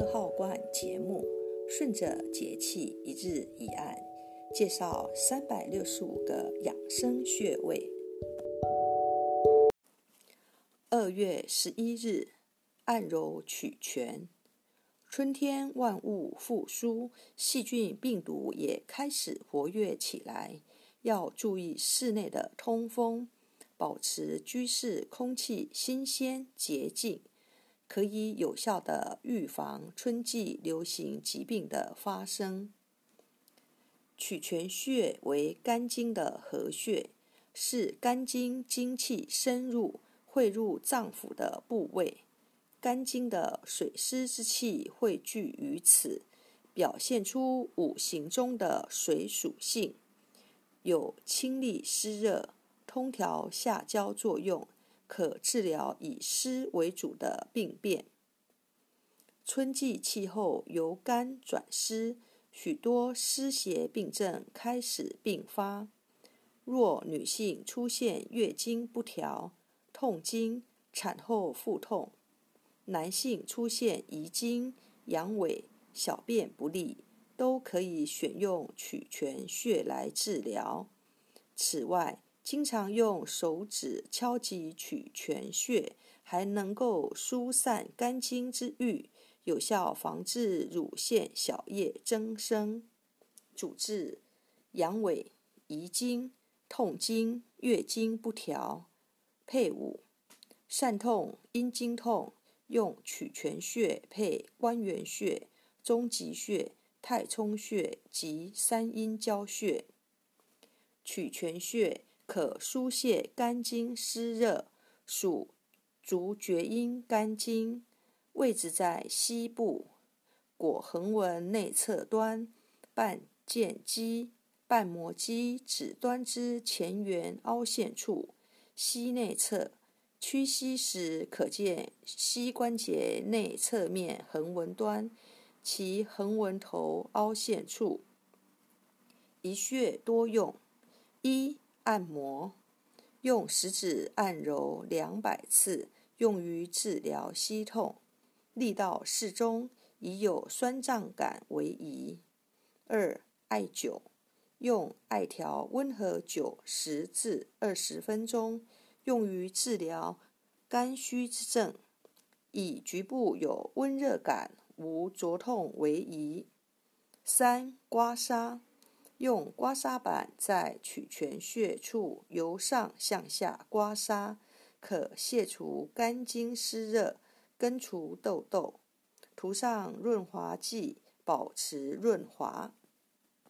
二号罐节目，顺着节气一日一案，介绍三百六十五个养生穴位。二月十一日，按揉曲泉。春天万物复苏，细菌、病毒也开始活跃起来，要注意室内的通风，保持居室空气新鲜洁净。可以有效的预防春季流行疾病的发生。曲泉穴为肝经的合穴，是肝经精气深入汇入脏腑的部位。肝经的水湿之气汇聚于此，表现出五行中的水属性，有清利湿热、通调下焦作用。可治疗以湿为主的病变。春季气候由干转湿，许多湿邪病症开始并发。若女性出现月经不调、痛经、产后腹痛；男性出现遗精、阳痿、小便不利，都可以选用曲泉穴来治疗。此外，经常用手指敲击曲泉穴，还能够疏散肝经之郁，有效防治乳腺小叶增生。主治阳痿、遗精、痛经、月经不调。配伍疝痛、阴经痛，用曲泉穴配关元穴、中极穴、太冲穴及三阴交穴。曲泉穴。可疏泄肝经湿热，属足厥阴肝经，位置在膝部果横纹内侧端，半腱肌、半膜肌指端之前缘凹陷处，膝内侧。屈膝时可见膝关节内侧面横纹端，其横纹头凹陷处。一穴多用，一。按摩，用食指按揉两百次，用于治疗膝痛，力道适中，以有酸胀感为宜。二、艾灸，用艾条温和灸十至二十分钟，用于治疗肝虚之症，以局部有温热感、无灼痛为宜。三、刮痧。用刮痧板在曲泉穴处由上向下刮痧，可卸除肝经湿热，根除痘痘。涂上润滑剂，保持润滑。